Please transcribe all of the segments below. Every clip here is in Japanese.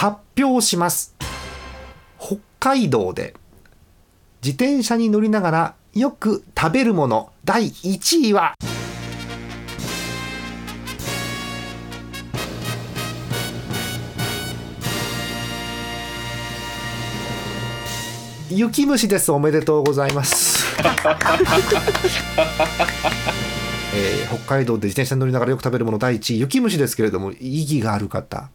発表します。北海道で自転車に乗りながらよく食べるもの第1位は雪虫です。おめでとうございます、えー北海道で自転車に乗りながらよく食べるもの第1位雪虫ですけれども意義がある方。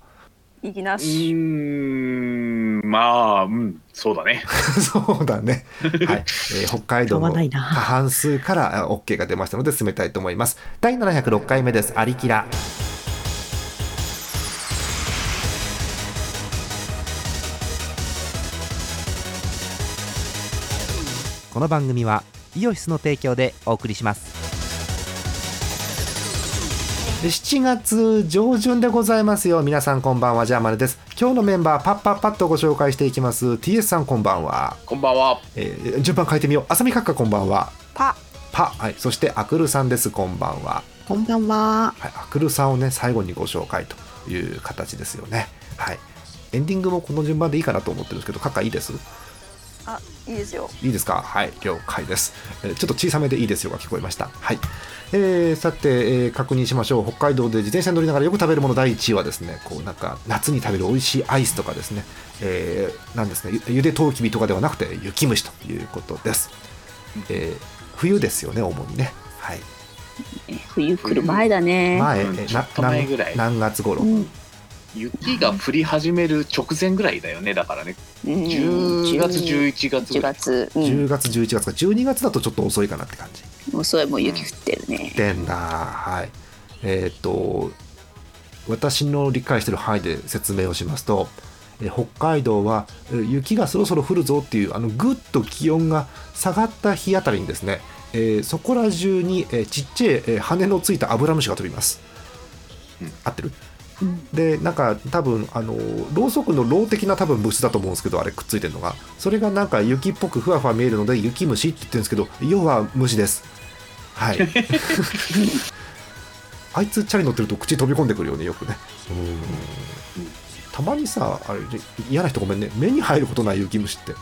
う意義なし。ーんまあうんそうだねそうだね。はい、えー北海道の過半数からあ OK が出ましたので進めたいと思います。第706回目です。アリキラ。この番組はイオシスの提供でお送りします7月上旬でございますよ。皆さんこんばんは、ジャーマネです。今日のメンバー、パッパッパッとご紹介していきます。TS さんこんばんは。こんばんはえー順番変えてみよう。あさみかっかこんばんは。パ。パ。はい。そして、アクルさんです。こんばんは。こんばんは。はい、アクルさんをね最後にご紹介という形ですよね。はい。エンディングもこの順番でいいかなと思ってるんですけど、カッカいいです？あ、いいですよ。いいですか？はい、了解です。えーちょっと小さめでいいですよが聞こえました。はい。えーさて、えー確認しましょう。北海道で自転車に乗りながらよく食べるもの第1位はですね、こうなんか夏に食べる美味しいアイスとかですね、えーなんですね、ゆゆでとうきびとかではなくて雪虫ということです。えー冬ですよね、主にね。はい。冬来る前だね。前、うんえーちょっと前ぐらい何何月頃、うん。雪が降り始める直前ぐらいだよねだからねうん10月11月ぐ1らい月。うん。10月11月か12月だとちょっと遅いかなって感じもうそれもう雪降ってるね。でん。だ。はい。えっ、と私の理解してる範囲で説明をしますとえー北海道はえー雪がそろそろ降るぞっていうあのぐっと気温が下がった日あたりにですね、えーそこら中に、えーちっちゃい、えー羽のついたアブラムシが飛びます、うん。合ってる？うん。でなんか多分あのろうそくのろう的な多分物質だと思うんですけどあれくっついてるのが。それがなんか雪っぽくふわふわ見えるので雪虫って言ってるんですけど要は虫ですはい。あいつチャリ乗ってると口飛び込んでくるよねよくね。うん。たまにさあれ嫌な人ごめんね。目に入ることない雪虫って。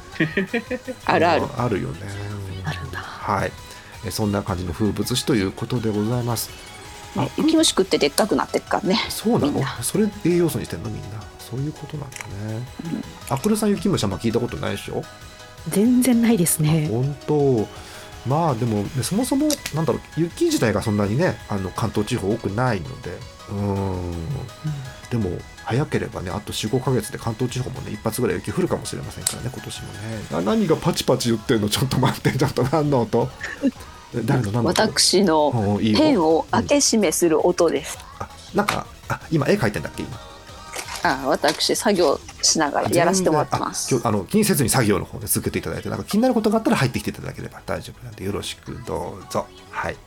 あるある。うんあるよね。うんあるんだ。はい。えそんな感じの風物詩ということでございます。ね雪虫食ってでっかくなってっからね。そうなの？それ栄養素にしてんのみんな。そういうことなんだね、アクルさん雪虫あんま聞いたことないでしょ、全然ないですね。本当まあでも、ね、そもそもなんだろう雪自体がそんなにねあの関東地方多くないので。うーん。でも早ければねあと45ヶ月で関東地方もね一発ぐらい雪降るかもしれませんからね今年もね。あ何がパチパチ言ってんの？ちょっと待って ちょっと何の音？え誰の何の音？私のペンを開け閉めする音です。あなんかあ今絵描いてんだっけ今？あ、私作業しながらやらせてもらってます。あ今日あの気にせずに作業の方で続けていただいてなんか気になることがあったら入ってきていただければ大丈夫なんでよろしくどうぞ。はい。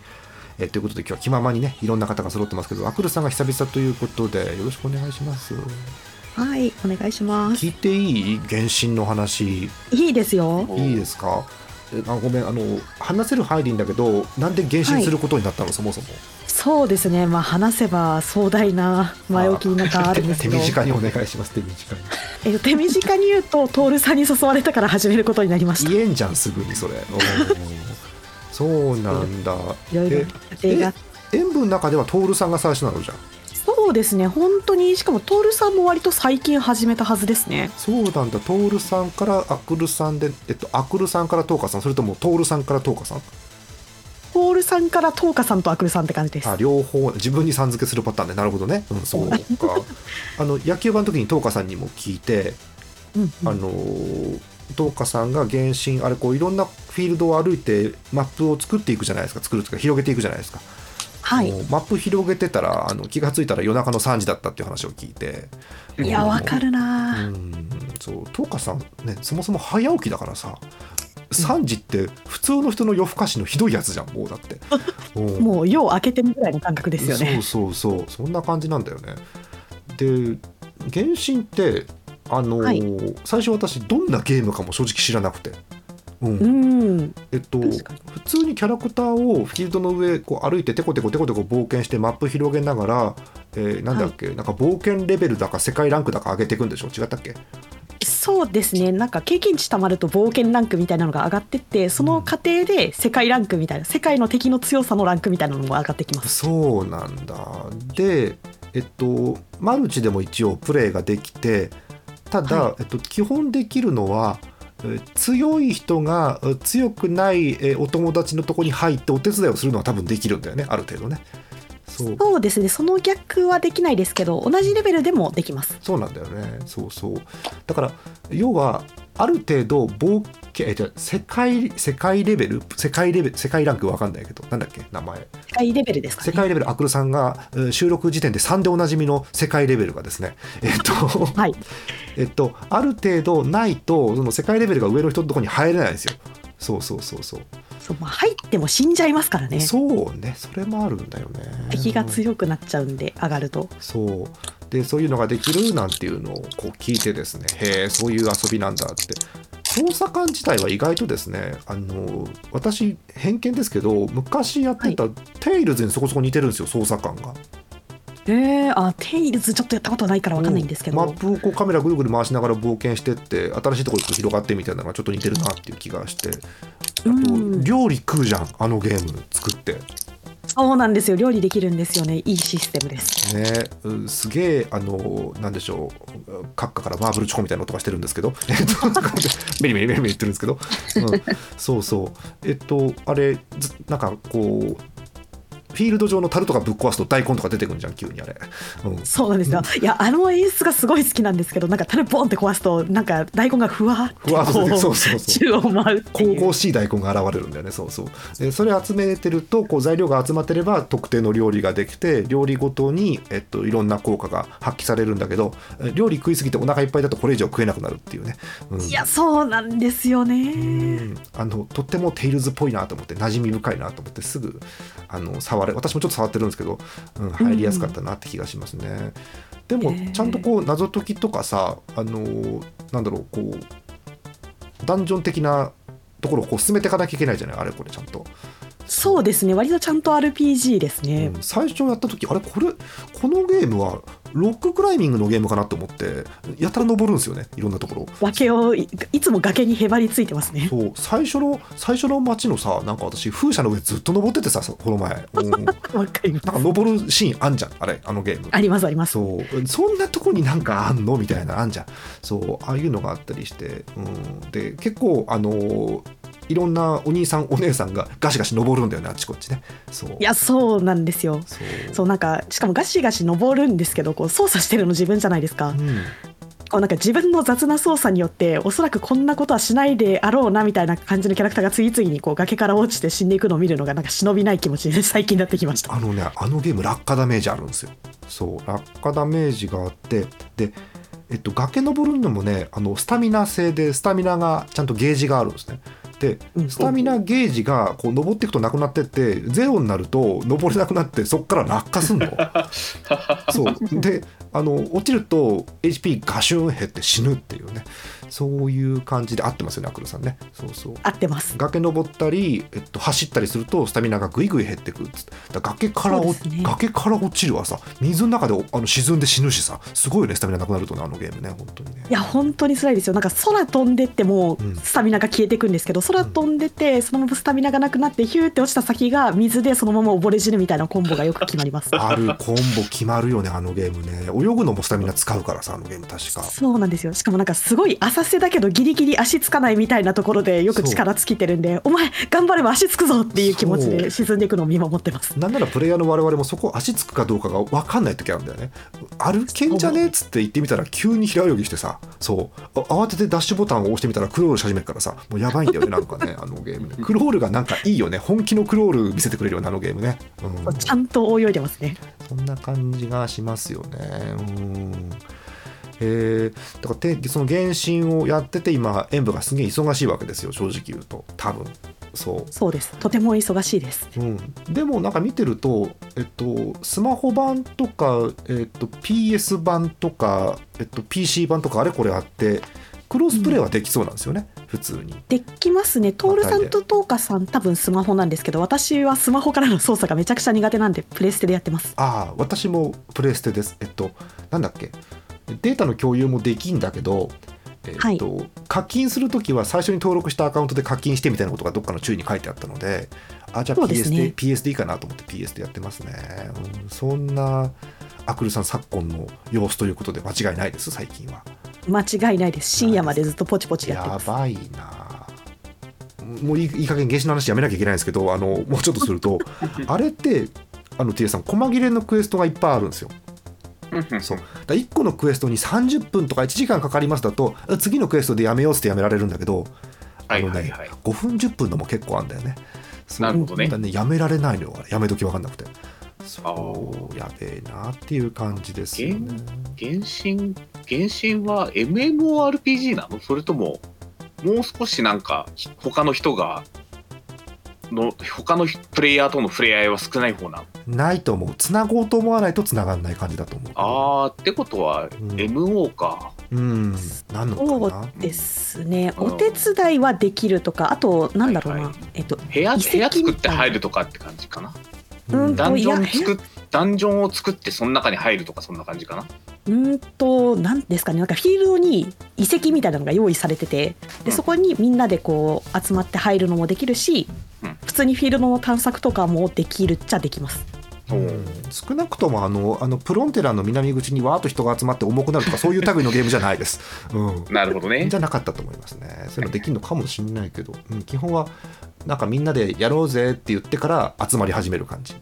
えーということで今日は気ままにねいろんな方が揃ってますけどアクルさんが久々ということでよろしくお願いします。はい、お願いします。聞いていい原神の話？いいですよ。いいですか？えあごめんあの話せる範囲でいいんだけどなんで原神することになったの、そもそもそうですね。まあ話せば壮大な前置きなんかあるんですけど手手、短にお願いします手短に えっと手短に言うとトールさんに誘われたから始めることになりました。言えんじゃんすぐにそれそうなんだいろいろえ予定が。塩分の中では徹さんが最初なのじゃんそうですね。本当にしかもトールさんも割と最近始めたはずですね。そうなんだ徹さんからアクルさんでえっとアクルさんからトーカさんそれとも徹さんからトーカさん？トールさんからトーカさんとアクルさんって感じです。あ。両方自分にさん付けするパターンでなるほどね。うんそう。か。あの野球盤の時にトーカさんにも聞いてうん。うんあのートーカさんが原神あれこういろんなフィールドを歩いてマップを作っていくじゃないですか。作るとか広げていくじゃないですか。はい。マップ広げてたらあの気がついたら夜中の3時だったっていう話を聞いて。いやわかるうな。んそう。トーカさんねそもそも早起きだからさ3時って普通の人の夜更かしのひどいやつじゃんもうだって。うん。もう夜を明けてるぐらいの感覚ですよね。そうそうそうそんな感じなんだよね。で原神ってあのーはい。最初私どんなゲームかも正直知らなくて。うん。うん。えっと普通にキャラクターをフィールドの上こう歩いてテコテコテコテコ冒険してマップ広げながら、えーなんだっけ、なんか冒険レベルだか世界ランクだか上げていくんでしょ？違ったっけ？そうですね。なんか経験値たまると冒険ランクみたいなのが上がってってその過程で世界ランクみたいな世界の敵の強さのランクみたいなのも上がってきます。そうなんだ。でえっとマルチでも一応プレイができてただ、はえっと、基本できるのはえー強い人がえー強くないえーお友達のとこに入ってお手伝いをするのは多分できるんだよね。ある程度ねそう。そうですね。その逆はできないですけど同じレベルでもできます。そうなんだよね。そうそう。だから要はある程度冒険えじゃあ世界世界レベル？世界レベル？世界ランクわかんないけどなんだっけ？名前。世界レベルですかね。世界レベルアクルさんがえー収録時点で3でおなじみの世界レベルがですね。えっとはい。えっとある程度ないとその世界レベルが上の人のところに入れないんですよ。そうそうそうそうそう、まあ、入っても死んじゃいますからね。そうね。それもあるんだよね。敵が強くなっちゃうんで上がると。そう。でそういうのができるなんていうのをこう聞いてですね。へえそういう遊びなんだって。捜査官自体は意外とですねあの私偏見ですけど昔やってたテイルズにそこそこ似てるんですよ捜査官がえー、あテイルズちょっとやったことないからわかんないんですけど、マップをこうカメラぐるぐる回しながら冒険してって新しいところに広がってみたいなのがちょっと似てるなっていう気がして。あとうん。料理食うじゃんあのゲーム作って。そうなんですよ。料理できるんですよね。いいシステムです。ね、うんすげえあのなんでしょう。閣下からマーブルチョコみたいな音がしてるんですけど。えっとメリメリメリメリ言ってるんですけど、うん、そうそう。えっとあれずなんかこうフィールド上の樽とかぶっ壊すと大根とか出てくるじゃん急にあれ、うん、そうなんですよ。いやあの演出がすごい好きなんですけどなんか種ボンって壊すとなんか大根がふわってこそうそうそう。宙を舞う神々しい大根が現れるんだよね。そうそう。でそれ集めてるとこう材料が集まってれば特定の料理ができて料理ごとに、えっと、いろんな効果が発揮されるんだけどえ料理食いすぎてお腹いっぱいだとこれ以上食えなくなるっていうね、うん。いやそうなんですようねん。あのとってもテイルズっぽいなと思って馴染み深いなと思ってすぐあの触れ私もちょっと触ってるんですけど、うん、入りやすかったなって気がしますね、でもへー。ちゃんとこう謎解きとかさあのなんだろうこうダンジョン的なところをこう進めていかなきゃいけないじゃないあれこれちゃんと、そうですね。割とちゃんと RPG ですね、うん。最初やった時あれこれこのゲームはロッククライミングのゲームかなと思ってやたら登るんですよね。いろんなところ。崖をいいつも崖にへばりついてますね。そう。最初の最初の街のさなんか私風車の上ずっと登っててさこの前、うん、なんか登るシーンあんじゃん。あれあのゲーム。ありますあります。そう。そんなとこになんかあんのみたいなあんじゃん。そう。ああいうのがあったりして、うん、で結構あのーいろんなお兄さんお姉さんがガシガシ登るんだよねあっちこっちね。そう。いやそうなんですよ。そう。そうなんかしかもガシガシ登るんですけどこう操作してるの自分じゃないですか、うん。こうなんか自分の雑な操作によっておそらくこんなことはしないであろうなみたいな感じのキャラクターが次々にこう崖から落ちて死んでいくのを見るのがなんか忍びない気持ちに 最近なってきました。あのねあのゲーム落下ダメージあるんですよ。そう。落下ダメージがあってでえっと崖登るのもねあのスタミナ制でスタミナがちゃんとゲージがあるんですねでうん。スタミナゲージがこう登っていくとなくなってってゼロになると登れなくなってそこから落下すんの。そう。であの落ちると HP ガシュン減って死ぬっていうねそういう感じで合ってますよねアクルさんね。そうそう。合ってます。崖登ったり、えっと、走ったりするとスタミナがぐいぐい減ってくっつって。だ崖からお、ね。崖から落ちるはさ水の中でおあの沈んで死ぬしさすごいよねスタミナなくなるとねあのゲームね本当にね。いや本当に辛いですよ。なんか空飛んでってもうん。スタミナが消えていくんですけど、空飛んでてそのままスタミナがなくなってヒューって落ちた先が水でそのまま溺れ死ぬみたいなコンボがよく決まります。あるコンボ決まるよねあのゲームね。泳ぐのもスタミナ使うからさあのゲーム確か。そうなんですよ。しかもなんかすごい浅瀬だけどギリギリ足つかないみたいなところでよく力尽きてるんでお前頑張れば足つくぞっていう気持ちで沈んでいくのを見守ってます。なんならプレイヤーの我々もそこ足つくかどうかが分かんない時あるんだよね。歩けんじゃねえっつって言ってみたら急に平泳ぎしてさそう。あ慌ててダッシュボタンを押してみたらクロールし始めるからさもうやばいんだよね なんかねあのゲームね。クロールがなんかいいよね。本気のクロール見せてくれるよねあのゲームね、うん、ちゃんと泳いでますね。そんな感じがしますよね。うんえー、だからてその原神をやってて今演舞がすげえ忙しいわけですよ正直言うと。多分。そう。そうです。とても忙しいです。うん、でもなんか見てると、えっと、スマホ版とか、えっと、PS 版とか、えっと、PC 版とかあれこれあってククロスプレイはできそうなんですよね、普通に。できますね。トールさんとトーカさん多分スマホなんですけど私はスマホからの操作がめちゃくちゃ苦手なんでプレステでやってます。ああ私もプレステです。えっとなんだっけ？データの共有もできんだけどえっと課金するときは最初に登録したアカウントで課金してみたいなことがどっかの注意に書いてあったのであじゃあ PS で,、ね。PS でいいかなと思って PS でやってますね、うん、そんなアクルさん昨今の様子ということで間違いないです？最近は。間違いないです。深夜までずっとポチポチやってます。やばいな。もういいいい加減原子の話やめなきゃいけないんですけどあのもうちょっとすると あれってあの T さん細切れのクエストがいっぱいあるんですよそう。だから1個のクエストに30分とか1時間かかりますだと次のクエストでやめようってやめられるんだけどあのね、はいはい。はい5分10分のも結構あるんだよね。なるほどね。だからやめられないのよやめ時分かんなくて。そあうやべえなっていう感じですよね。原神原神は MMORPG なの？それとももう少しなんか他の人がの他のプレイヤーとの触れ合いは少ない方なの？ないと思う。つなごうと思わないとつながんない感じだと思う。あーってことはん。MO か、うん。なんのそかなうですね。うん。お手伝いはできるとかあとなんだろうな、はいはい。えっと部屋遺跡部屋作って入るとかって感じかな？うんダンジョン作っダンジョンを作ってその中に入るとかそんな感じかな？うーんと何ですかね。なんかフィールドに遺跡みたいなのが用意されててうん。でそこにみんなでこう集まって入るのもできるし、うん普通にフィールドの探索とかもできるっちゃできます。うん少なくともあのあのプロンテラの南口にわーっと人が集まって重くなるとかそういう類のゲームじゃないです。うん なるほどねじゃなかったと思いますね。そういうのできるのかもしれないけど、うん、基本はなんかみんなでやろうぜって言ってから集まり始める感じ。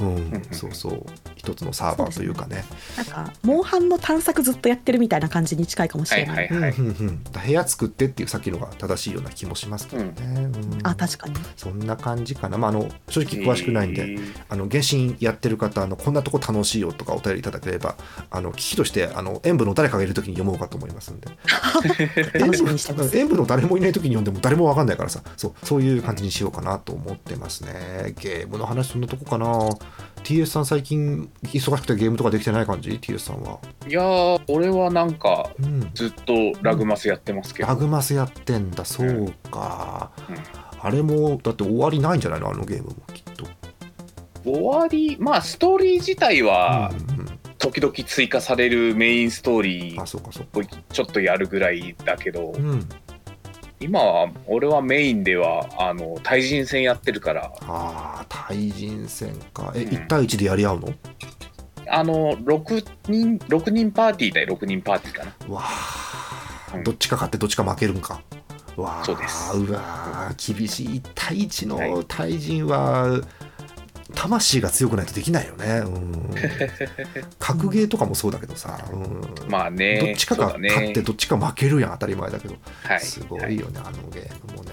うん、そうそう一つのサーバーというかね。なんかモンハンの探索ずっとやってるみたいな感じに近いかもしはれない。いはいはい、うんうんうん部屋作ってっていうさっきのが正しいような気もしますけどね。うんあ確かに。そんな感じかな。まああの正直詳しくないんで。えーあの原神やってる方あのこんなとこ楽しいよとかお便りいただければあの機器としてあの演舞の誰かがいる時に読もうかと思いますんで。演舞の誰もいない時に読んでも誰もわかんないからさそうそういう感じにしようかなと思ってますねゲームの話そんなとこかな TS さん最近忙しくてゲームとかできてない感じ？TS さんは。いやー俺はなんかうん。ずっとラグマスやってますけど、ラグマスやってんだそうか、うん。あれもだって終わりないんじゃないの？あのゲームもきっと。終わりまあストーリー自体は時々追加されるメインストーリーをちょっとやるぐらいだけど、うん今は俺はメインではあの対人戦やってるから。ああ対人戦か。え、うん。1対1でやり合うの？あの6人6人パーティーだよ6人パーティーかな。わあ、うん。どっちか勝ってどっちか負けるんか。わあそうです。うわー厳しい。1対1はい。の対人は、魂が強くないとできないよね、うん、格ゲーとかもそうだけどさ、うん。まあねどっちかが勝ってどっちか負けるやん当たり前だけど、はいすごいよね、あのゲームもね、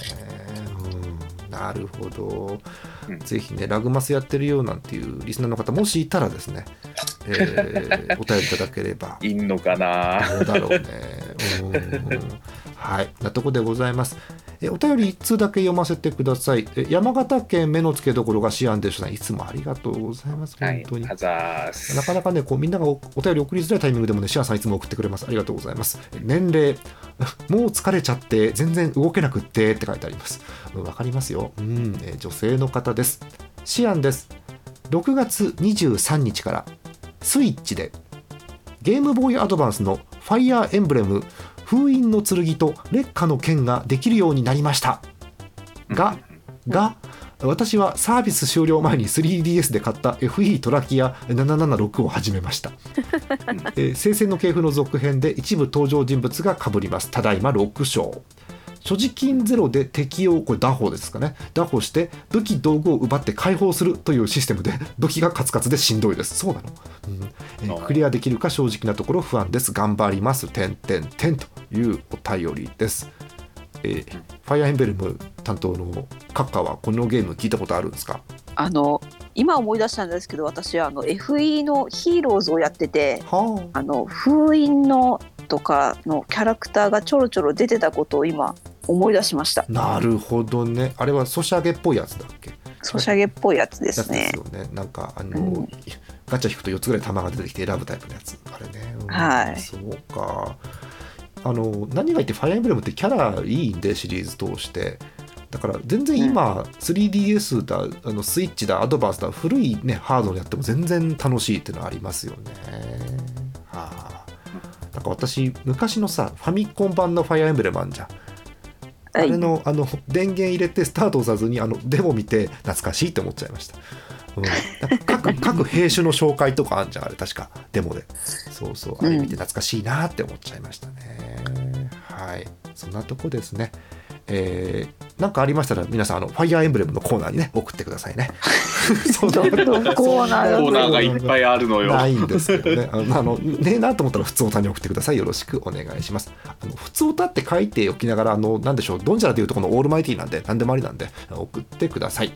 うん、なるほど、うん。ぜひねラグマスやってるよなんていうリスナーの方もしいたらですね、えー お便りいただければ。いんのかな？どうだろうね。うん。はい、なとこでございます。えお便り1通だけ読ませてください。え山形県目の付けどころがシアンでした。いつもありがとうございます。はい本当に。あざーすなかなかね、こうみんながおお便り送りづらいタイミングでもね、シアンさんいつも送ってくれます。ありがとうございます。え年齢、もう疲れちゃって、全然動けなくってって書いてあります。うんわかりますよ。うん、え女性の方です。シアンです。6月23日から、スイッチで、ゲームボーイアドバンスのファイアーエンブレム、封印の剣と劣化の剣ができるようになりました。が、が、私はサービス終了前に 3DS で買った FE トラキア776を始めました、えー聖戦の系譜の続編で一部登場人物がかぶります。ただいま6章所持金ゼロで敵をこれ打法ですかね。打法して武器道具を奪って解放するというシステムで 武器がカツカツでしんどいです。そうなの、うん。えークリアできるか正直なところ不安です。頑張ります。点点点というお便りです。えーファイアーエンベルム担当のカッカはこのゲーム聞いたことあるんですか？あの今思い出したんですけど私あの FE のヒーローズをやっててはあの封印のとかのキャラクターがちょろちょろ出てたことを今思い出しました。あなるほどね。あれはソシャゲっぽいやつだっけ？ソシャゲっぽいやつですね。ですよね。なんかあの、うん。ガチャ引くと4つぐらい玉が出てきて選ぶタイプのやつ。あれね、うん。はい。そうか。あの何が言ってファイアーエンブレムってキャラいいんでシリーズ通して。だから全然今、3DS だあのスイッチだアドバンスだ古いねハードでやっても全然楽しいっていうのはありますよね。はあ。なんか私昔のさファミコン版のファイアーエンブレムあんじゃんあはい。れのあの電源入れてスタートをさずにあのデモ見て懐かしいって思っちゃいました、うん、各 各兵種の紹介とかあんじゃんあれ確か。デモで。そうそう。あれ見て懐かしいなって思っちゃいましたね、はい。そんなとこですねえー、なんかありましたら皆さんあのファイアーエンブレムのコーナーにね送ってくださいね そコーナーがいっぱいあるのよ。ないんですけどね。あの、ねえなと思ったら、普通歌に送ってください。よろしくお願いします。あの普通歌って書いておきながら、あの、なんでしょう、ドンジャラでいうとこのオールマイティーなんで、なんでもありなんで、送ってください。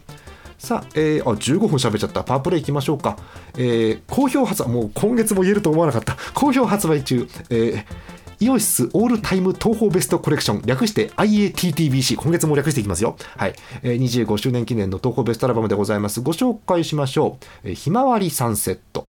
さあ、えー、あ、15分喋っちゃった。パワープレイ行きましょうか。えー、好評発売、もう今月も言えると思わなかった。好評発売中、えー、イオシスオールタイム東方ベストコレクション略して IATTBC 今月も略していきますよ。はい、えー、25周年記念の東方ベストアルバムでございます。ご紹介しましょう、えーひまわりサンセット。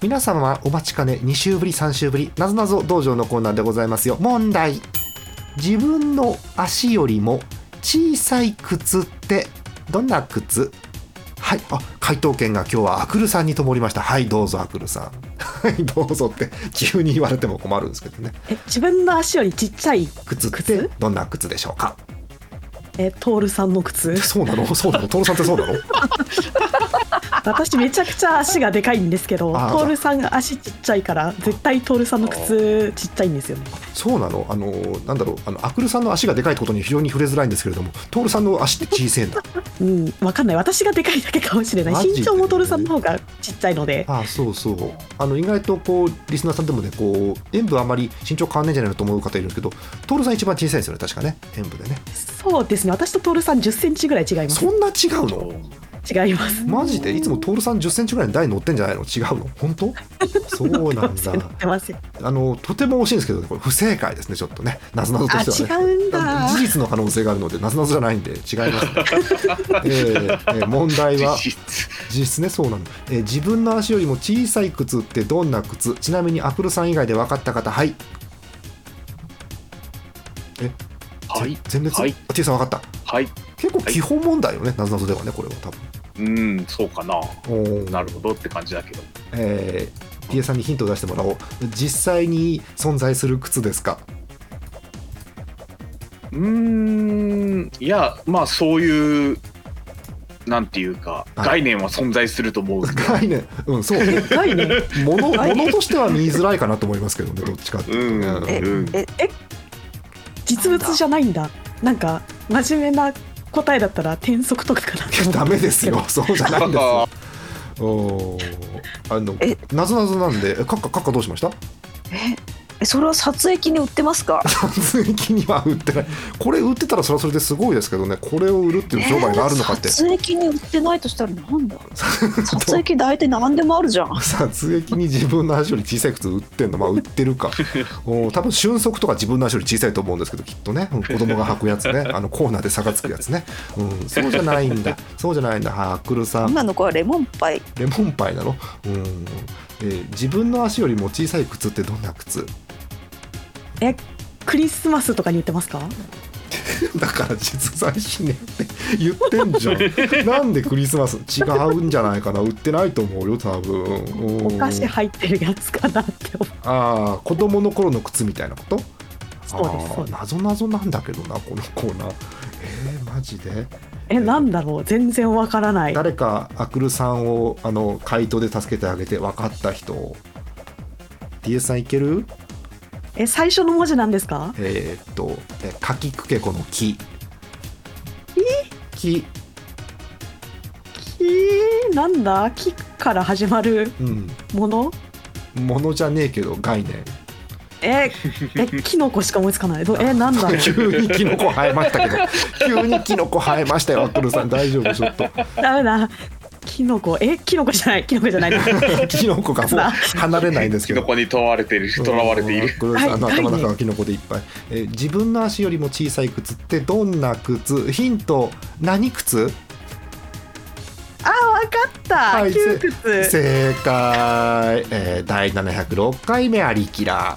皆様お待ちかね2週ぶり3週ぶりなぞなぞ道場のコーナーでございますよ。問題。自分の足よりも小さい靴ってどんな靴？はい。あ回答権が今日はアクルさんに灯りました。はいどうぞアクルさん。はいどうぞって急に言われても困るんですけどね。え自分の足よりちっちゃい靴？って靴どんな靴でしょうか？えトールさんの靴。そうなの？そうなの？トールさんってそうなの？私めちゃくちゃ足がでかいんですけどあートールさんが足ちっちゃいから絶対トールさんの靴ちっちゃいんですよね。そうなの？あのなんだろう？あのアクルさんの足がでかいことに非常に触れづらいんですけれどもトールさんの足って小さいんだ。うんわかんない。私がでかいだけかもしれない。身長もトールさんの方がちっちゃいので。ああそうそう。あの意外とこうリスナーさんでもねこう演舞あんまり身長変わんないんじゃないのと思う方いるんですけどトールさん一番小さいですよね確かね。演舞でねそうですね。私とトールさん1 0センチぐらい違います。そんな違うの？違います。マジで？いつもトールさん1 0センチぐらいの台乗ってんじゃないの？違うの？本当？そうなんだ。あのとても惜しいんですけどこれ不正解ですね。ちょっとね。なぞなぞとしてはね。あ違うんだ。事実の可能性があるのでなぞなぞじゃないんで違います、ねえーえー問題は？実。質実質ね？そうなの、えー自分の足よりも小さい靴ってどんな靴？ちなみにアクルさん以外で分かった方はい。え？はい。ぜ全滅、はい。あ T さん分かった。はい。結構基本問題よね、なぞなぞではねこれは多分。うんそうかな。おー。なるほどって感じだけど。えー、T さんにヒントを出してもらおう。実際に存在する靴ですか？うーんいやまあそういうなんていうかはい。概念は存在すると思う、概念。うんそう。概念。ものものとしては見づらいかなと思いますけどねどっちかっていうとね、えうん。ええ実物じゃないんだ。なんか真面目な答えだったら転則とかかな。ダメですよ。そうじゃないんですよ。おー。あのえ。なぞなぞなんでえカッカカッカどうしました？ええそれは撮影機に売ってますか？撮影機には売ってない。これ売ってたらそれはそれですごいですけどね。これを売るっていう商売があるのかって、えー撮影機に売ってないとしたらなんだ 撮影機大体何でもあるじゃん。撮影機に自分の足より小さい靴売ってんの。まあ売ってるか。お多分瞬足とか自分の足より小さいと思うんですけどきっとね。うん子供が履くやつね。あのコーナーで差がつくやつね、うん、そうじゃないんだ。そうじゃないんだ。はあくるさん。今の子はレモンパイ。レモンパイなの、うん。えー自分の足よりも小さい靴ってどんな靴？えクリスマスとかに売ってますか？だから実在しねえって言ってんじゃん。なんでクリスマス違うんじゃないかな？売ってないと思うよ多分。うん。お菓子入ってるやつかなって思う。ああ子供の頃の靴みたいなこと？そうですあーそうです。謎謎なんだけどなこのコーナー。えー、マジで？えなんだろう？全然わからない。誰かアクルさんをあの回答で助けてあげて分かった人。TS さんいける？え最初の文字なんですか？えーっとえかきくけこの木木えー、なんだ？木から始まるうん。もの？ものじゃねえけど概念。ええキノコしか思いつかない。どえなんだ？急にキノコ生えましたけど。急にキノコ生えましたよアクルさん。大丈夫ちょっと。ダメだキノコ？えキノコじゃない。キノコじゃない。キノコがもう離れないんですけど。キノコにとらわれている。とらわれている。これあのはい。頭の中がキノコでいっぱい、えー自分の足よりも小さい靴ってどんな靴？ヒント。何靴？あわかった、はい。窮屈正解、えー第706回目ありきら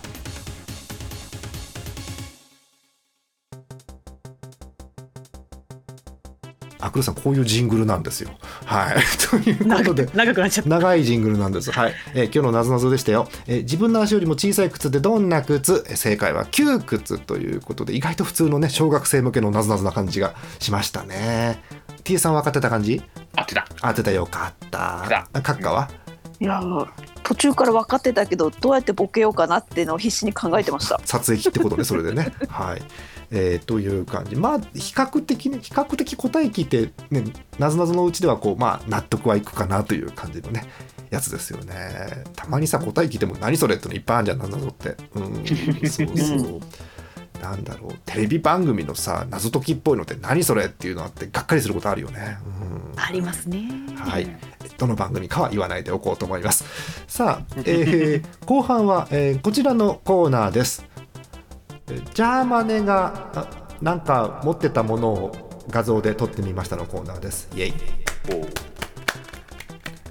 クルさんこういうジングルなんですよはい というこ長とでく長くなっちゃった長いジングルなんです。はい。えー今日のなぞなぞでしたよ、えー自分の足よりも小さい靴でどんな靴？えー正解は窮屈ということで、意外と普通のね、小学生向けのなぞなぞな感じがしましたね。T さん分かってた感じ？合ってた当てたよかった。だあカッカは？いや途中から分かってたけどどうやってボケようかなっていうのを必死に考えてました 撮影機ってことね、それでね。はい。えーという感じ。まあ、比較的ね、比較的答え聞いて、ね、なぞなぞのうちでは、こう、まあ、納得はいくかなという感じのね、やつですよね。たまにさ、答え聞いても、何それってのいっぱいあるじゃん、なぞなぞって。うん、そうそう。なんだろう、テレビ番組のさ、謎解きっぽいのって何それっていうのあって、がっかりすることあるよね。うん。ありますねはい、どの番組かは言わないでおこうと思います。さあ、えー後半は、えーこちらのコーナーです。えージャーマネがあなんか持ってたものを画像で撮ってみましたのコーナーです。イエイ。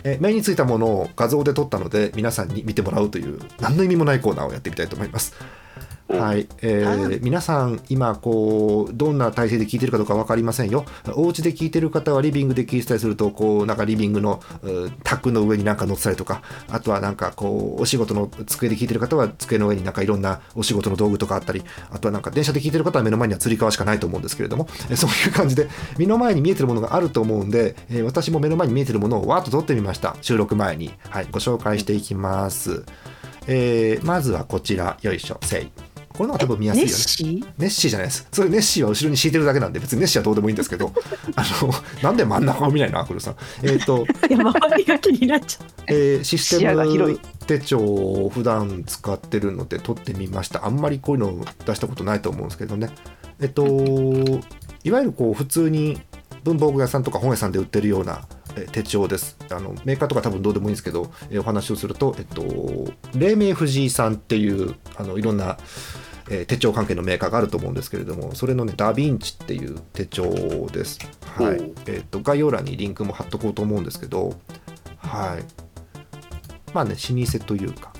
えー目についたものを画像で撮ったので皆さんに見てもらうという何の意味もないコーナーをやってみたいと思います。はい、えー皆さん今こうどんな体勢で聞いてるかどうか分かりませんよ。お家で聞いてる方はリビングで聞いてたりするとこうなんかリビングのう卓の上になんか乗ってたりとかあとはなんかこうお仕事の机で聞いてる方は机の上になんかいろんなお仕事の道具とかあったりあとはなんか電車で聞いてる方は目の前にはつり革しかないと思うんですけれどもえ そういう感じで目の前に見えてるものがあると思うんで、えー私も目の前に見えてるものをわーっと撮ってみました。収録前に、はい、ご紹介していきます、えーまずはこちら。よいしょ。せいこれの方が多分見やすいよねネッシー？ネッシーじゃないです。それネッシーは後ろに敷いてるだけなんで、別にネッシーはどうでもいいんですけど、あの、なんで真ん中を見ないのアクルさん。えっ、と、いや周りが気になっちゃうえーシステムい手帳を普段使ってるので撮ってみました。あんまりこういうの出したことないと思うんですけどね。えっと、いわゆるこう普通に文房具屋さんとか本屋さんで売ってるようなえー手帳ですあのメーカーとか多分どうでもいいんですけど、えーお話をすると、えっと、黎明藤井さんっていうあのいろんな、えー手帳関係のメーカーがあると思うんですけれどもそれのねダヴィンチっていう手帳です、はい。えっと概要欄にリンクも貼っとこうと思うんですけどはい。まあね老舗というか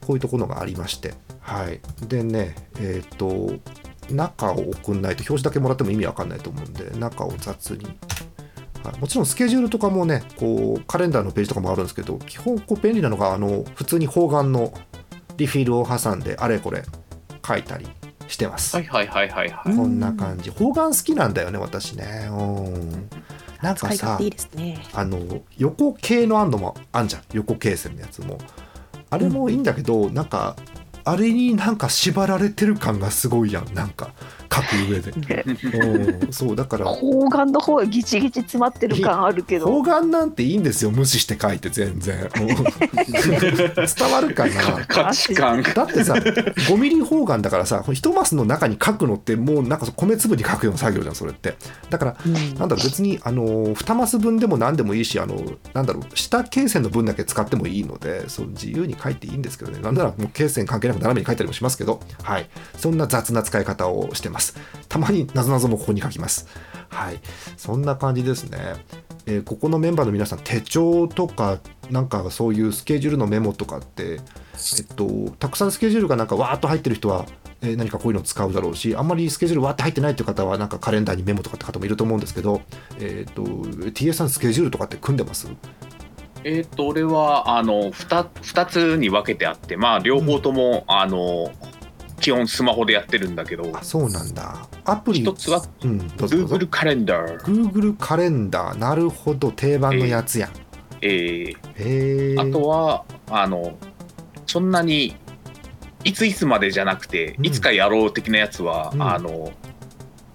こういうところがありましてはい。でねえっ、と中を送んないと表示だけもらっても意味わかんないと思うんで中を雑に。はい。もちろんスケジュールとかもねこうカレンダーのページとかもあるんですけど基本こう便利なのがあの普通に方眼のリフィルを挟んであれこれ書いたりしてます、はいはいはいはいはい。こんな感じ。方眼好きなんだよね私ね。うん。なんかさ使いいいですね。あの横系のあんのもあんじゃん。横系線のやつも。あれもいいんだけど、なんかあれになんか縛られてる感がすごいやん。なんか書く上で、うん、そうだから。方眼の方がギチギチ詰まってる感あるけ方ど眼なんていいんですよ無視して書いて全然。う。ん 伝わるかな？価値観。だってさ5ミリ方眼だからさ1マスの中に書くのってもうなんか米粒に書くような作業じゃんそれって。だからうん。なんだろう別にあの2マス分でも何でもいいしあのなんだろう下罫線の分だけ使ってもいいのでそう自由に書いていいんですけどね。なんならもう罫線関係なく斜めに書いたりもしますけど。はい。そんな雑な使い方をしてますたまになぞなぞもここに書きます。はい。そんな感じですね、えーここのメンバーの皆さん手帳とかなんかそういうスケジュールのメモとかってえっと、たくさんスケジュールがなんかわーっと入ってる人は、えー何かこういうのを使うだろうしあんまりスケジュールわーって入ってないっていう方はなんかカレンダーにメモとかって方もいると思うんですけど、えっと TA さんスケジュールとかって組んでます？えっ、と、俺は、あの、二二つに分けてあって、まあ、両方とも、あの、基本スマホでやってるんだけど、あそうなんだ。アプリ一つはうん Google カレンダー。Google カレンダーなるほど定番のやつや。んえーへえあとは、あの、そんなに、いついつまでじゃなくて、うん。いつかやろう的なやつは、うん。あの、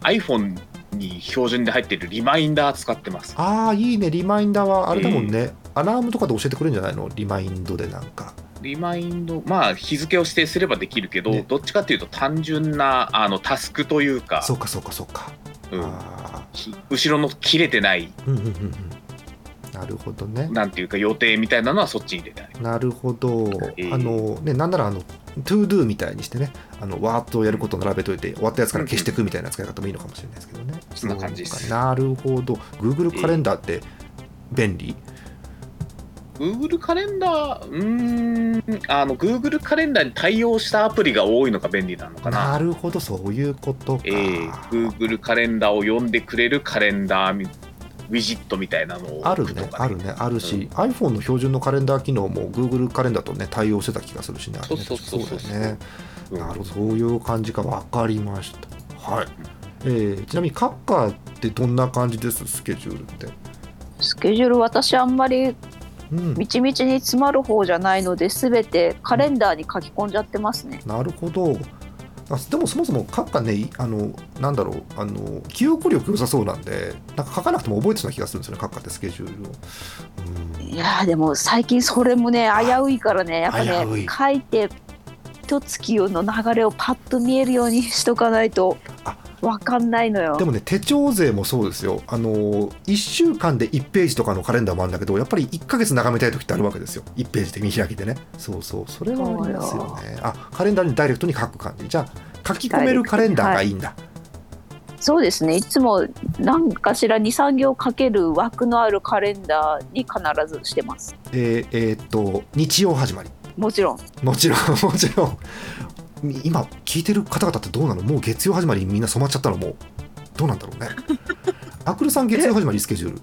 iPhone に標準で入ってるリマインダー使ってます。ああいいね。リマインダーはあれだもんね、アラームとかで教えてくれるんじゃないの？リマインドでなんかリマインド、まあ、日付を指定すればできるけど、ね。どっちかっていうと単純なあのタスクというか、そうかそうかそうか、うん。後ろの切れてない、あうんうんうんうん。なるほどね。なんていうか予定みたいなのはそっちに入れたい。なるほど、えー。あのねなんならあの To Do みたいにしてねあのワーッとやることを並べといて終わったやつから消していくみたいな使い方もいいのかもしれないですけどね、そんな感じです。なるほど。Google カレンダーって便利、Google カレンダー、うーん、あの Google カレンダーに対応したアプリが多いのが便利なのかな。なるほどそういうことか、えー、Google カレンダーを読んでくれるカレンダーみウィジットみたいなのをあるねあるね。あるし、iPhone の標準のカレンダー機能も Google カレンダーとね対応してた気がするしね。ねそうそうそうそう。ねうん。なるほどそういう感じか。分かりました。はい、えーちなみにカッカーってどんな感じです？スケジュールって。スケジュール私あんまりうんみちみちに詰まる方じゃないので全てカレンダーに書き込んじゃってますね。なるほど。あでもそもそもカッカねいあのなんだろう。あの記憶力良さそうなんでなんか書かなくても覚えてそうな気がするんですよねカッカってスケジュールを。うん。いやーでも最近それもね危ういからねやっぱね書いて一月の流れをパッと見えるようにしとかないと。あわかんないのよ。でもね手帳勢もそうですよ。あの1週間で1ページとかのカレンダーもあるんだけどやっぱり1ヶ月眺めたい時ってあるわけですよ。1ページで見開きでね。そうそう。それはありますよ。ねあカレンダーにダイレクトに書く感じ。じゃあ書き込めるカレンダーがいいんだ、そうですね。いつも何かしら23行書ける枠のあるカレンダーに必ずしてます。えーえーっと日曜始まり。もちろん。もちろんもちろん今聞いてる方々ってどうなの？もう月曜始まりみんな染まっちゃったの？もう。どうなんだろうね。アクルさん月曜始まりスケジュール？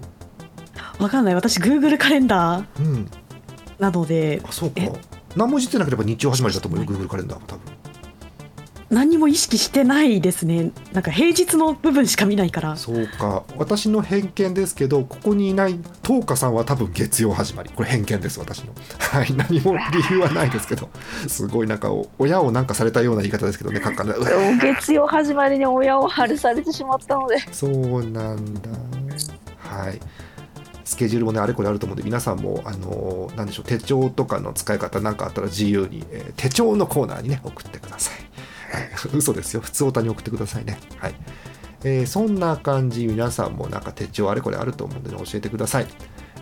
わかんない。私 Google カレンダーうん。なのであそうか。え？何もいじってなければ日曜始まりだと思うよ Google カレンダーは多分何も意識してないですね。なんか平日の部分しか見ないから。そうか。私の偏見ですけどここにいない東花さんは多分月曜始まり。これ偏見です私の。はい。何も理由はないですけど。すごいなんかお親をなんかされたような言い方ですけどねかっか月曜始まりに親を張るされてしまったので。そうなんだ。はい。スケジュールもねあれこれあると思うんで皆さんもあのーなんでしょう手帳とかの使い方なんかあったら自由に、えー手帳のコーナーにね送ってください、嘘ですよ。普通おたに送ってくださいね。はい。えーそんな感じ。皆さんもなんか手帳あれこれあると思うんで、ね、教えてください、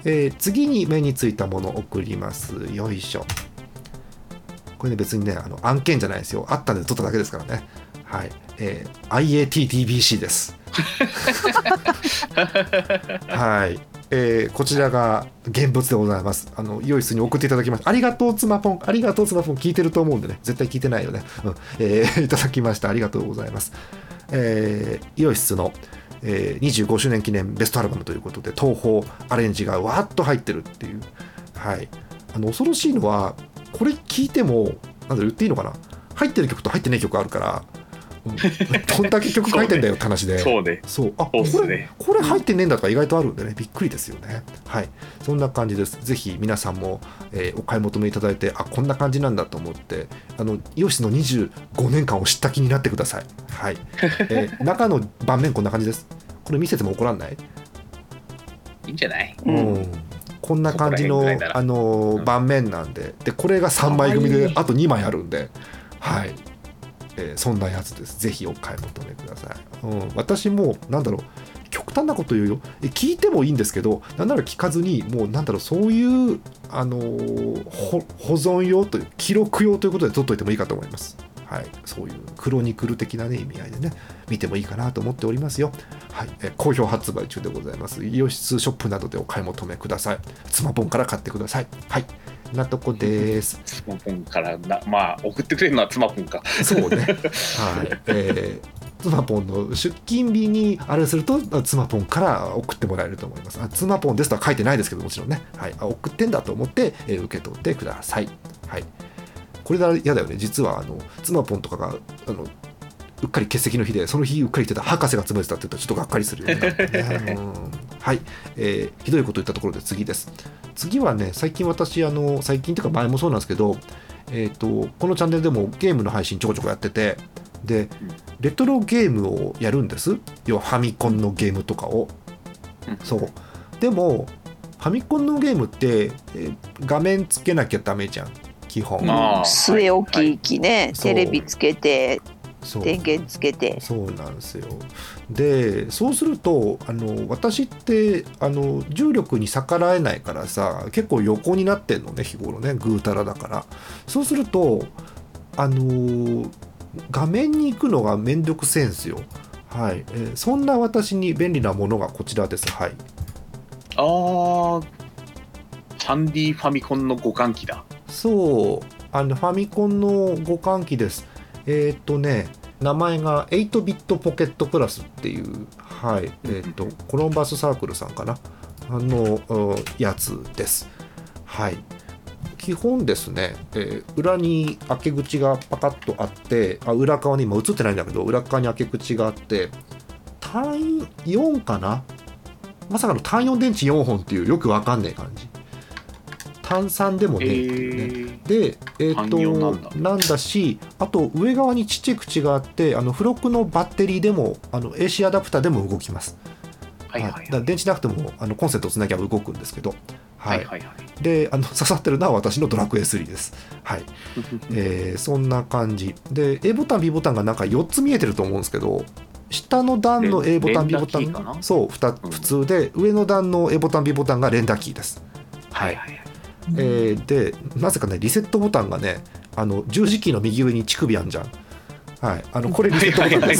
えー次に目についたものを送ります。よいしょ。これね別にねあの案件じゃないですよ。あったんで撮っただけですからね。はい、えー IATTBC です。はい、えーこちらが現物でございます。あの、良い室に送っていただきました。ありがとう、つまぽん。ありがとう、つまぽん。聞いてると思うんでね。絶対聞いてないよね。うん。えー いただきました。ありがとうございます。えー、良い室の、えー25周年記念ベストアルバムということで、東宝アレンジがわーっと入ってるっていう。はい。あの、恐ろしいのは、これ聞いても、なんだろ、言っていいのかな入ってる曲と入ってない曲あるから、どんだけ曲書いてんだよって話で。そうね。そう。あそうっすこれね。これ入ってねえんだとか意外とあるんでね。びっくりですよね。はい。そんな感じです。ぜひ皆さんも、えーお買い求めいただいてあこんな感じなんだと思ってあのイオシスの25年間を知った気になってください。はい、えー 中の盤面こんな感じです。これ見せても怒らんない？いいんじゃない？うん。こんな感じのあの盤面なんで。でこれが3枚組であと2枚あるんで。はい、えーそんなやつです。ぜひお買い求めください、うん、私もなんだろう。極端なこと言うよ。え聞いてもいいんですけどなんなら聞かずにもうなんだろうそういうあのー保存用という記録用ということで取っといてもいいかと思います。はい、そういうクロニクル的な、ね、意味合いでね見てもいいかなと思っておりますよ。はい、え好評発売中でございます。イオシスショップなどでお買い求めください。スマポンから買ってください。はい、なとこです。スマポンからな、まあ、送ってくれるのはスマポンか。そうね。はい、えーツマポンの出勤日にあれするとツマポンから送ってもらえると思います。あツマポンですとは書いてないですけどもちろんね、はい、あ送ってんだと思って、えー受け取ってください。はい、これだ嫌だよね実はあのツマポンとかがあのうっかり欠席の日でその日うっかり言ってた博士が詰めてたって言ったらちょっとがっかりするよね。うんはい、えーひどいこと言ったところで次です。次はね最近私あの最近というか前もそうなんですけど、えー、とこのチャンネルでもゲームの配信ちょこちょこやっててでレトロゲームをやるんです。要はファミコンのゲームとかを。そう。でもファミコンのゲームって、えー画面つけなきゃダメじゃん。基本。まあ。据え置き機ね、そう。テレビつけて電源つけて。そうなんですよ。でそうするとあの私ってあの重力に逆らえないからさ結構横になってんのね日頃ねぐうたらだから。そうするとあの画面に行くのがめんどくせえんすよ。はい、えーそんな私に便利なものがこちらです。はい。あー、ハンディファミコンの互換機だ。そう。あのファミコンの互換機ですえっ、とね名前が8ビットポケットプラスっていうはいえっ、とコロンバスサークルさんかな？あのやつです。はい。基本ですね、えー裏に開け口がパカッとあってあ裏側に今映ってないんだけど裏側に開け口があって単位4かな？まさかの単4電池4本っていうよくわかんない感じ。単3でもえねえっていうねー、で、えー単と四なんだ。なんだしあと上側にちっちゃい口があってあの付録のバッテリーでもあの AC アダプターでも動きます、はいはいはい。だから電池なくてもあのコンセントをつなぎゃ動くんですけど、ははいいはいはい。であの 刺さってるのは私のドラクエ3です、はい。えーそんな感じ。で A ボタン B ボタンがなんか4つ見えてると思うんですけど下の段の A ボタン B ボタン連打キーかな？そうふたうん。普通で上の段の A ボタン B ボタンが連打キーです。はいはいはい。えーでなぜかねリセットボタンがねあの十字キーの右上に乳首あんじゃん。はい。あのこれリセットボタンで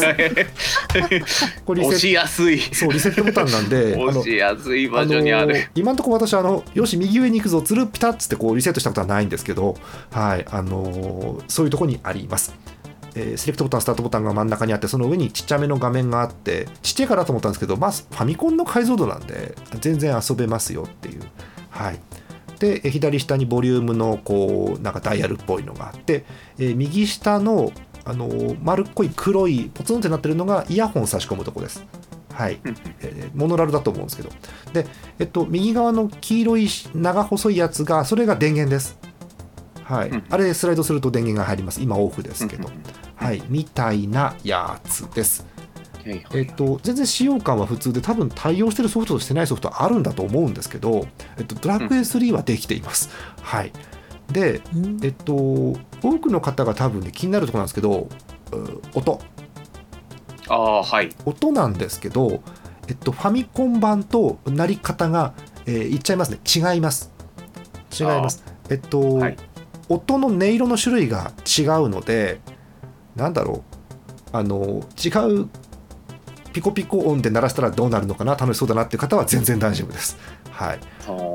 す。これ押しやすい。トそうリセットボタンなんで押しやすい場所にあのる。今のところ私あのよし右上に行くぞつるピタッつってこうリセットしたことはないんですけどはい。あのそういうところにあります。えーセレクトボタンスタートボタンが真ん中にあってその上にちっちゃめの画面があってちっちゃいかなと思ったんですけどまあファミコンの解像度なんで全然遊べますよっていう。はいでえー左下にボリュームのこうなんかダイヤルっぽいのがあって、えー右下のあのー丸っこい黒いポツンってなってるのがイヤホン差し込むとこです。はい、えーモノラルだと思うんですけど。で、えっと、右側の黄色い長細いやつがそれが電源です。はい、うんあれスライドすると電源が入ります。今オフですけど、はい。みたいなやつですはいはい。えっと、全然使用感は普通で多分対応してるソフトとしてないソフトあるんだと思うんですけど、えっと、ドラクエ3はできています。はい、で、うん。えっと、多くの方が多分ね気になるところなんですけどう音。ああ、はい。音なんですけど、えっと、ファミコン版となり方が、えー言っちゃいますね。違います。違います。えっと、はい。音の音色の種類が違うのでなんだろう。あの違うピコピコ音で鳴らしたらどうなるのかな楽しそうだなっていう方は全然大丈夫です。はい、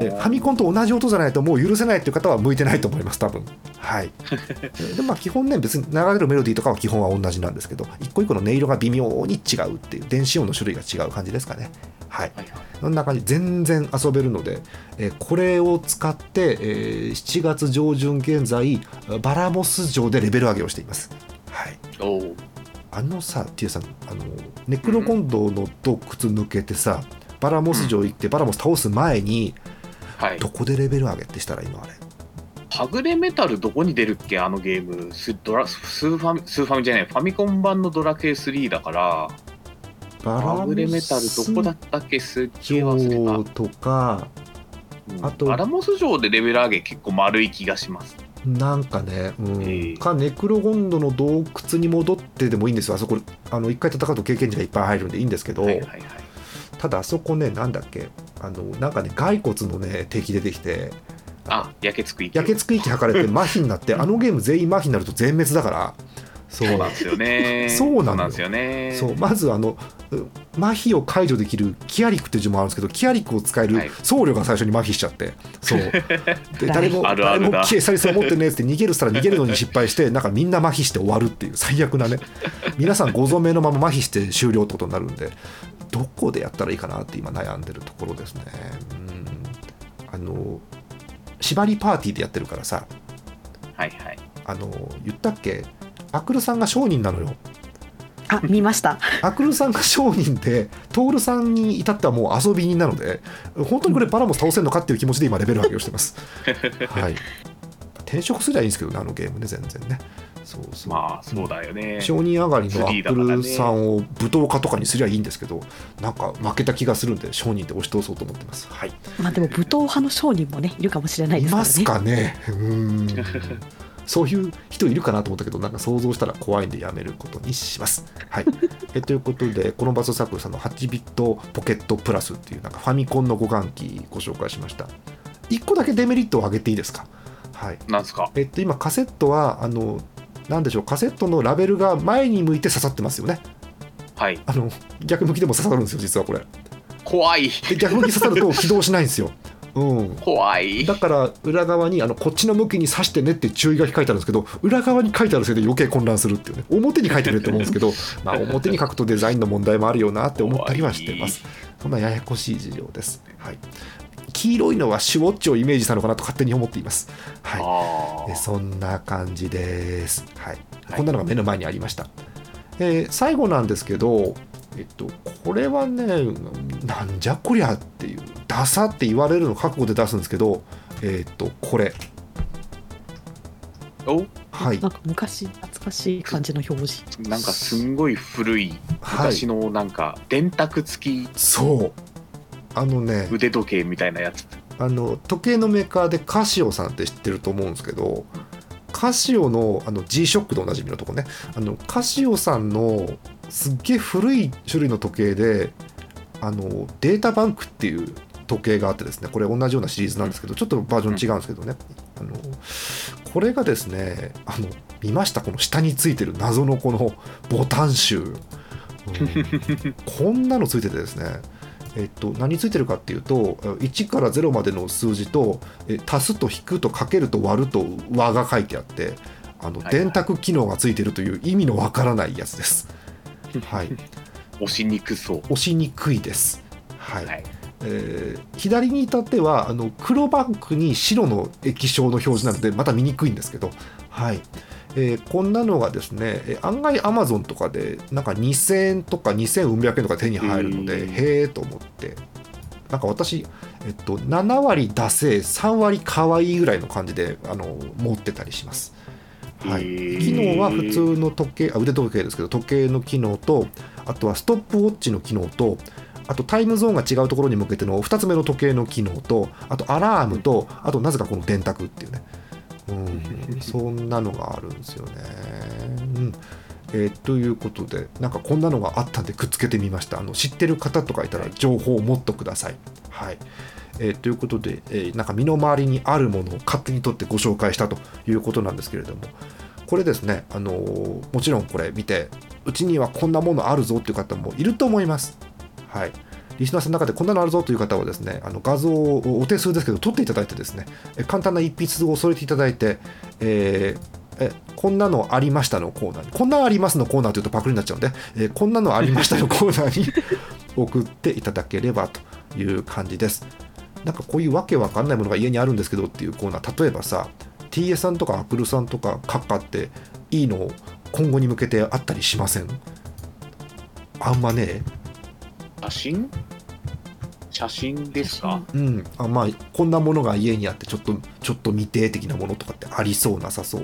でファミコンと同じ音じゃないともう許せないっていう方は向いてないと思います多分はい。でまあ基本ね別に流れるメロディーとかは基本は同じなんですけど一個一個の音色が微妙に違うっていう電子音の種類が違う感じですかね。はい。そんな感じ全然遊べるので、えーこれを使って、えー7月上旬現在バラモス城でレベル上げをしています。はいあのさ T さんあのネクロゴンドの洞窟抜けてさバラモス城行ってバラモス倒す前にはい。どこでレベル上げってしたらいいのあれ？はぐれメタルどこに出るっけ？あのゲーム。スドラスーファミスーファミじゃない。ファミコン版のドラクエ3だから。バはぐれメタルどこだったっけ？すっげえ忘れ城たとかうん。あとバラモス城でレベル上げ結構丸い気がしますなんかね、うん。ええ。かネクロゴンドの洞窟に戻ってでもいいんですよ。あそこあの一回戦うと経験値がいっぱい入るんでいいんですけど、はいはいはい。ただあそこねなんだっけあのなんかね骸骨のね敵出てきて。あ焼けつく勢い焼けつく息吐かれて麻痺になって あのゲーム全員麻痺になると全滅だから そうなんですよね。そうなのよ。ですよね。そうまずあのう麻痺を解除できるキアリクっていう呪文あるんですけどキアリクを使えるはい。僧侶が最初に麻痺しちゃって。そう。で誰も誰も消え去りそう持ってねえっつって逃げるしたら逃げるのに失敗してなんかみんな麻痺して終わるっていう最悪なね。皆さんご存命のまま麻痺して終了ってことになるんでどこでやったらいいかなって今悩んでるところですね。うん。あの縛りパーティーでやってるからさ。はいはい。あの言ったっけ？アクルさんが商人なのよ。あ見ました。アクルさんが商人でトールさんに至ってはもう遊び人なので本当にこれバラモス倒せるのかっていう気持ちで今レベル上げをしてます。はい。転職すりゃいいんですけどねあのゲームね全然ね。そうそう、まあそうだよね。商人上がりのア3ップルさんを舞踏家とかにすりゃいいんですけどなんか負けた気がするんで商人で押し通そうと思ってます。はい。まあでも武闘派の商人もねいるかもしれないいですからね。ますかね。うーん そういう人いるかなと思ったけどなんか想像したら怖いんでやめることにします。はい、えということでこのバスサークルさんの8ビットポケットプラスっていうなんかファミコンの互換機ご紹介しました。1個だけデメリットを挙げていいですか？はいなんすか？えっと、今カセットはあのなんでしょうカセットのラベルが前に向いて刺さってますよね。はいあの逆向きでも刺さるんですよ実はこれ。怖いで逆向き刺さると起動しないんですよ。うん、怖い。だから裏側にあのこっちの向きに刺してねって注意書き書いてあるんですけど裏側に書いてあるせいで余計混乱するっていうね。表に書いてると思うんですけど まあ表に書くとデザインの問題もあるよなって思ったりはしてます。そんなややこしい事情です、はい、黄色いのはシュウォッチをイメージしたのかなと勝手に思っています、はい、そんな感じです、はい、はい。こんなのが目の前にありました、えー最後なんですけどえっとこれはねなんじゃこりゃっていうダサって言われるの覚悟で出すんですけどえっとこれ。ーお？はい。なんか昔懐かしい感じの表示。なんかすんごい古いはい。昔のなんか電卓付きそう。あのね腕時計みたいなやつ。あの時計のメーカーでカシオさんって知ってると思うんですけどカシオのあの G ショックでおなじみのとこね。あのカシオさんのすっげえ古い種類の時計であのデータバンクっていう時計があってですねこれ同じようなシリーズなんですけどちょっとバージョン違うんですけどね、あのこれがですねあの見ました？この下についてる謎のこのボタン集、うん。こんなのついててですね。えっと、何ついてるかっていうと1から0までの数字とえ足すと引くとかけると割ると和が書いてあってあのはい。電卓機能がついてるという意味のわからないやつです。はい、押しにくそう。押しにくいです。はい。はい。えー左に至ってはあの黒バンクに白の液晶の表示なのでまた見にくいんですけど、はい。えーこんなのがですねえー案外アマゾンとかでなんか2000円とか2400円とか手に入るのでへえと思って。なんか私、えっと、7割出せ3割可愛いぐらいの感じであの持ってたりします。はい、機能は普通の時計あ腕時計ですけど時計の機能とあとはストップウォッチの機能とあとタイムゾーンが違うところに向けての2つ目の時計の機能とあとアラームとあとなぜかこの電卓っていうね、うん、そんなのがあるんですよね。うん。えーということでなんかこんなのがあったんでくっつけてみました。あの知ってる方とかいたら情報を持っとください。はい。えーということで、えーなんか身の回りにあるものを勝手に取ってご紹介したということなんですけれどもこれですね、あのーもちろんこれ見てうちにはこんなものあるぞっていう方もいると思います。はいリスナーさんの中でこんなのあるぞという方はですねあの画像をお手数ですけど撮っていただいてですね簡単な一筆を添えていただいて、えーえこんなのありましたのコーナーにこんなありますのコーナーというとパクリになっちゃうんで、えこんなのありましたのコーナーに 送っていただければという感じですなんかこういうわけわかんないものが家にあるんですけどっていうコーナー例えばさ TA さんとかアクルさんとかカッカっていいの今後に向けてあったりしません？あんまね。写真？写真ですか？うん。あまあこんなものが家にあってちょっとちょっと未定的なものとかってありそうなさそう。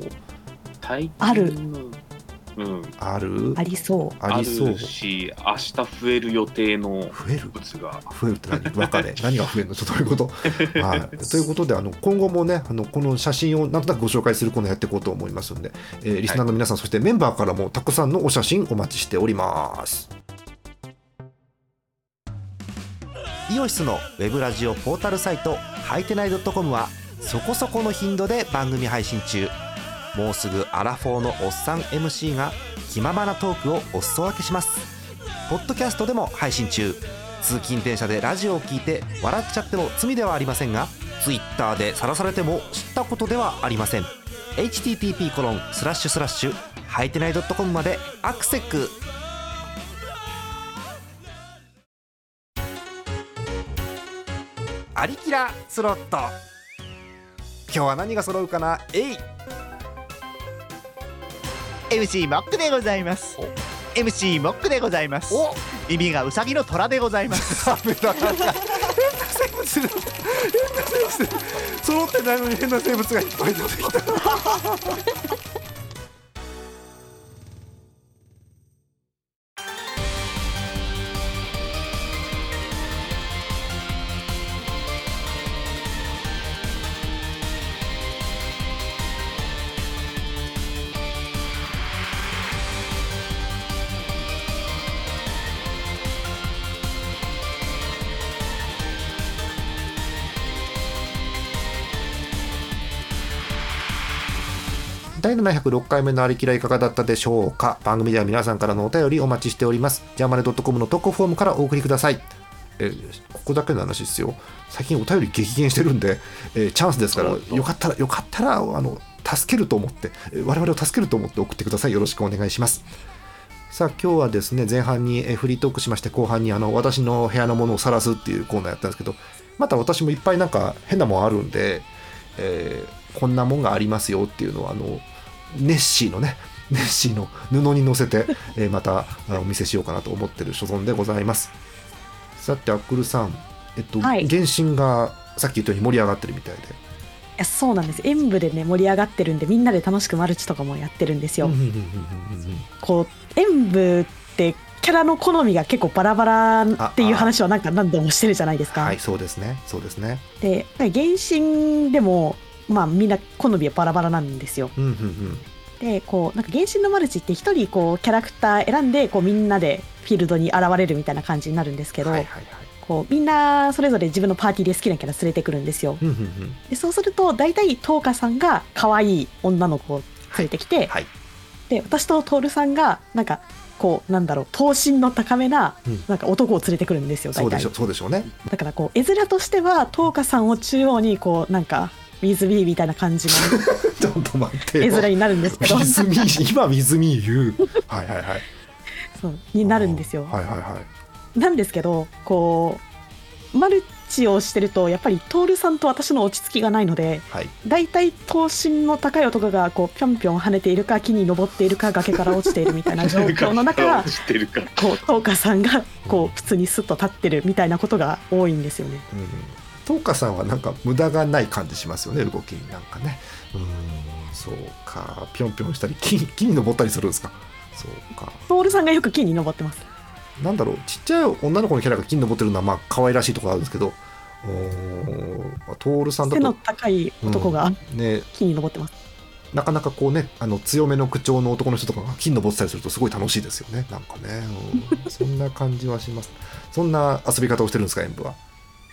最近あるうん。ある？ありそう。ありそう。るし明日増える予定の増える？物が。増えるって何？分かれ。何が増えるの？ちょっとどういうこと、はい、ということであの今後もねあのこの写真をなんとなくご紹介するコーナーやっていこうと思いますので、えーリスナーの皆さん、そしてメンバーからもたくさんのお写真お待ちしております。イオシスのウェブラジオポータルサイトはいてない .com はそこそこの頻度で番組配信中もうすぐアラフォーのおっさん MC が気ままなトークをお裾分けします。ポッドキャストでも配信中。通勤電車でラジオを聞いて笑っちゃっても罪ではありませんが Twitter で晒されても知ったことではありません。http コロンスラッシュスラッシュはいてない .com までアクセックアリキラスロット。今日は何が揃うかな？えい。MC モックでございます。MC モックでございます。お。耳がウサギの虎でございます。変な生物。揃ってないのに変な生物がいっぱい出てきた第706回目のありきらいかがだったでしょうか？番組では皆さんからのお便りお待ちしております。ジャーマネ .com の投稿フォームからお送りください。えーここだけの話ですよ。最近お便り激減してるんで、えーチャンスですからよかったらよかったらあの助けると思ってえー我々を助けると思って送ってください。よろしくお願いします。さあ今日はですね前半にえーフリートークしまして後半にあの私の部屋のものを晒すっていうコーナーやったんですけどまた私もいっぱいなんか変なもんあるんで、えーこんなもんがありますよっていうのをあのネッシーのねネッシーの布に乗せて、えーまたあお見せしようかなと思ってる所存でございます。さてアックルさんえっと、はい。原神がさっき言ったように盛り上がってるみたいで。そうなんです。演舞でね盛り上がってるんでみんなで楽しくマルチとかもやってるんですよ、こう演舞ってキャラの好みが結構バラバラっていう話はなんか何度もしてるじゃないですか、はいそうですねそうですね。で原神でもまあみんな好みはバラバラなんですよ。うんうんうん。でこうなんか原神のマルチって一人こうキャラクター選んでこうみんなでフィールドに現れるみたいな感じになるんですけど、はいはいはい。こうみんなそれぞれ自分のパーティーで好きなキャラ連れてくるんですよ。うんうんうん。でそうすると大体トーカさんが可愛い女の子を連れてきて、はいで私と徹さんがなんかこうなんだろう頭身の高めなうん。なんか男を連れてくるんですよ大体。そうでしょそうでしょうね。だからこう絵面としてはトーカさんを中央にこうなんか水ビーみたいな感じの ちょっと待ってよ。絵面になるんですけど。水見今水見言うはいはいはい。そうになるんですよ、はいはいはい。なんですけどこうマルチをしてるとやっぱり徹さんと私の落ち着きがないのではい。大体頭身の高い男がこうぴょんぴょん跳ねているか木に登っているか崖から落ちているみたいな 状況の中こうトーカさんがこう普通にスッと立ってるみたいなことが多いんですよね。うんトーカさんはなんか無駄がない感じしますよね動きになんかね。うんそうか。ぴょんぴょんしたり木に木に登ったりするんですか？そうか。徹さんがよく木に登ってます。なんだろうちっちゃい女の子のキャラが木に登ってるのはまあ可愛らしいところあるんですけど。おートールさんだ背のと、高い男がね、木に登ってます。なかなかこうねあの強めの口調の男の人とかが木に登ってたりするとすごい楽しいですよね。なんかね、うんそんな感じはします。そんな遊び方をしてるんですか演舞は？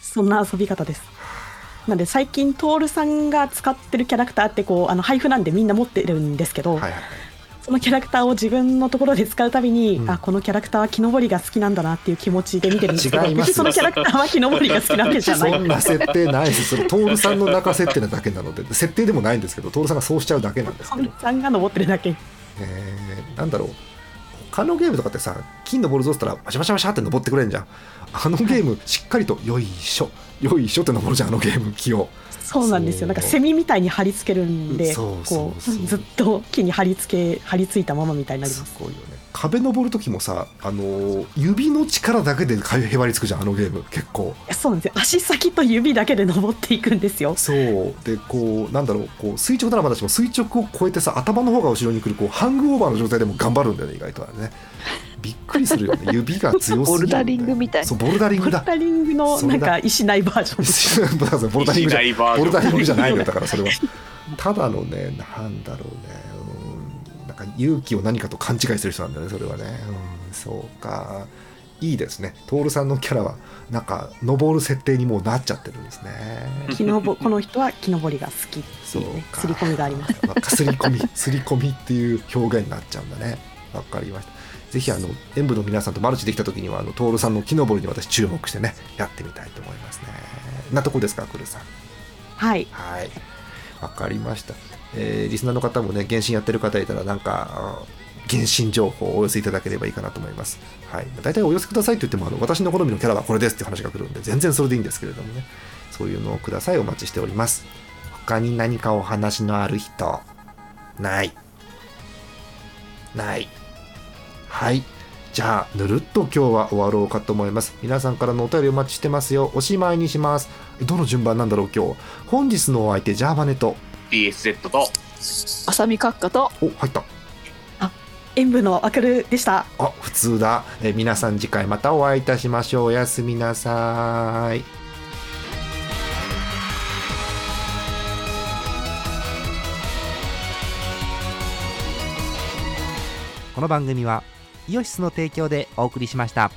そんな遊び方です。なんで最近徹さんが使ってるキャラクターってこうあの配布なんでみんな持ってるんですけど、はいはい。はいそのキャラクターを自分のところで使うたびに、うん。あこのキャラクターは木登りが好きなんだなっていう気持ちで見てるんですけど別にそのキャラクターは木登りが好きなわけじゃないそんな設定ない。ですそれ徹さんの中設定なだけなので設定でもないんですけど徹さんがそうしちゃうだけなんですけど。徹さんが登ってるだけ。えーなんだろう他のゲームとかってさ金のボールゾースったらバシャバシャバシャって登ってくれるじゃん。あのゲームしっかりとよいしょ。よいしょって登るじゃんあのゲーム木を。そうなんですよ。なんかセミみたいに貼り付けるんでこうずっと木に貼り付け貼り付いたままみたいになります。すごいよね壁登る時もさあのー指の力だけで壁へばりつくじゃんあのゲーム。結構。そうなんですよ。足先と指だけで登っていくんですよ。そう。でこうなんだろうこう垂直ならまだしも垂直を超えてさ頭の方が後ろに来るこうハングオーバーの状態でも頑張るんだよね意外とあれね。びっくりするよね。指が強すぎる、ね、ボルダリングみたいそうボルダリングだ。ボルダリングのなんか石ないバージョンです ボルダリング。じゃ石ないバージョン。ボルダリングじゃないのよだからそれは。ただのねなんだろうねか勇気を何かと勘違いする人なんだよねそれはねうんそうかいいですね徹さんのキャラはなんか登る設定にもうなっちゃってるんですね木のぼ この人は木登りが好きっていうねそうか刷り込みがあります まあ、すり込み、すり込みっていう表現になっちゃうんだね。わかりました。ぜひあの演舞の皆さんとマルチできた時にはあの徹さんの木登りに私注目してねやってみたいと思いますね。なとこですか、くるさん？はいはい。わかりました。えーリスナーの方もね、原神やってる方いたら、なんか、原神情報をお寄せいただければいいかなと思います。はい。大体お寄せくださいって言っても、あの私の好みのキャラはこれですって話が来るんで、全然それでいいんですけれどもね。そういうのをください。お待ちしております。他に何かお話のある人？ない。ない。はい。じゃあ、ぬるっと今日は終わろうかと思います。皆さんからのお便りお待ちしてますよ。おしまいにします。どの順番なんだろう、今日？本日のお相手、ジャーマネと。DSZ と浅見閣下とお、入った。演舞のアクルでしたあ、普通だ。え皆さん次回またお会いいたしましょう。おやすみなさい。この番組はイオシスの提供でお送りしました。